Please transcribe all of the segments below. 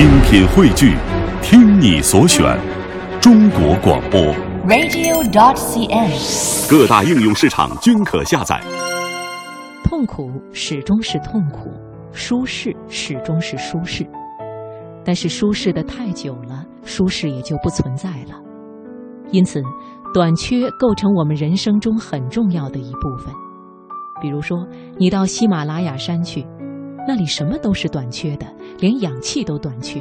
精品汇聚，听你所选，中国广播。radio.dot.cn，。各大应用市场均可下载。痛苦始终是痛苦，舒适始终是舒适，但是舒适的太久了，舒适也就不存在了。因此，短缺构成我们人生中很重要的一部分。比如说，你到喜马拉雅山去，那里什么都是短缺的，连氧气都短缺。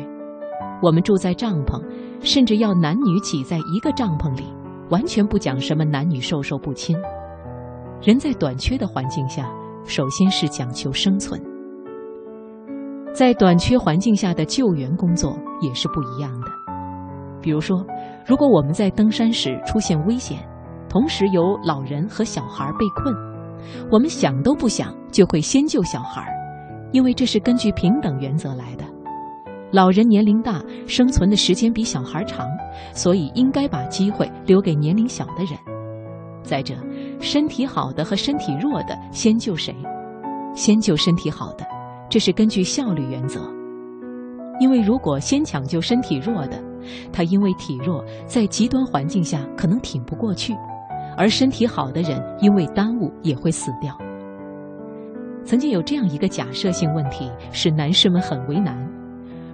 我们住在帐篷，甚至要男女挤在一个帐篷里，完全不讲什么男女授受不亲。人在短缺的环境下，首先是讲求生存。在短缺环境下的救援工作也是不一样的。比如说，如果我们在登山时出现危险，同时有老人和小孩被困，我们想都不想就会先救小孩，因为这是根据平等原则来的。老人年龄大，生存的时间比小孩长，所以应该把机会留给年龄小的人。再者，身体好的和身体弱的先救谁？先救身体好的，这是根据效率原则。因为如果先抢救身体弱的，他因为体弱，在极端环境下可能挺不过去，而身体好的人因为耽误也会死掉。曾经有这样一个假设性问题，使男士们很为难：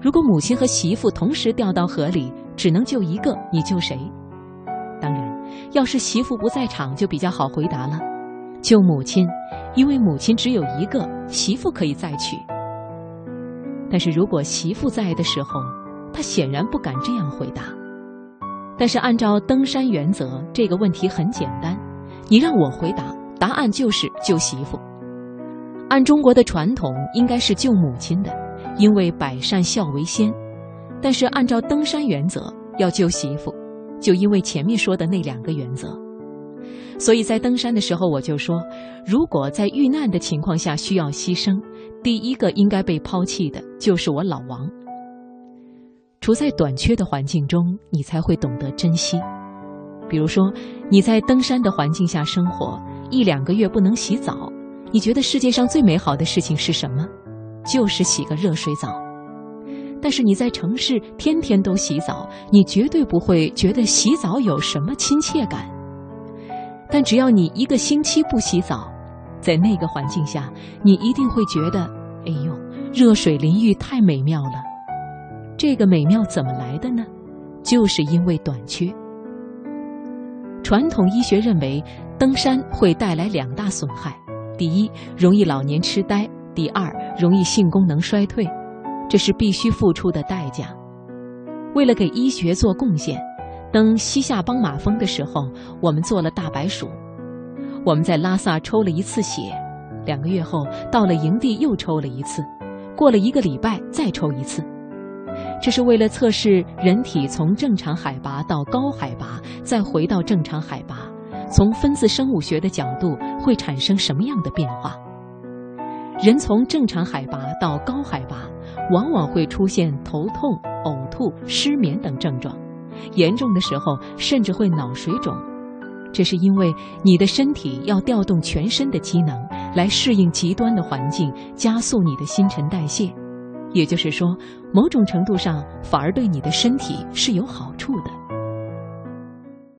如果母亲和媳妇同时掉到河里，只能救一个，你救谁？当然，要是媳妇不在场，就比较好回答了，救母亲，因为母亲只有一个，媳妇可以再娶。但是如果媳妇在的时候，他显然不敢这样回答。但是按照登山原则，这个问题很简单，你让我回答，答案就是救媳妇。按中国的传统，应该是救母亲的，因为百善孝为先。但是按照登山原则，要救媳妇，就因为前面说的那两个原则。所以在登山的时候，我就说，如果在遇难的情况下需要牺牲，第一个应该被抛弃的就是我老王。处在短缺的环境中，你才会懂得珍惜。比如说，你在登山的环境下生活一两个月不能洗澡，你觉得世界上最美好的事情是什么？就是洗个热水澡。但是你在城市天天都洗澡，你绝对不会觉得洗澡有什么亲切感。但只要你一个星期不洗澡，在那个环境下，你一定会觉得，哎呦，热水淋浴太美妙了。这个美妙怎么来的呢？就是因为短缺。传统医学认为，登山会带来两大损害：第一，容易老年痴呆；第二，容易性功能衰退。这是必须付出的代价。为了给医学做贡献，登西夏邦马峰的时候，我们做了大白鼠。我们在拉萨抽了一次血，两个月后到了营地又抽了一次，过了一个礼拜再抽一次。这是为了测试人体从正常海拔到高海拔，再回到正常海拔，从分子生物学的角度会产生什么样的变化。人从正常海拔到高海拔，往往会出现头痛、呕吐、失眠等症状，严重的时候甚至会脑水肿。这是因为你的身体要调动全身的机能来适应极端的环境，加速你的新陈代谢。也就是说，某种程度上反而对你的身体是有好处的。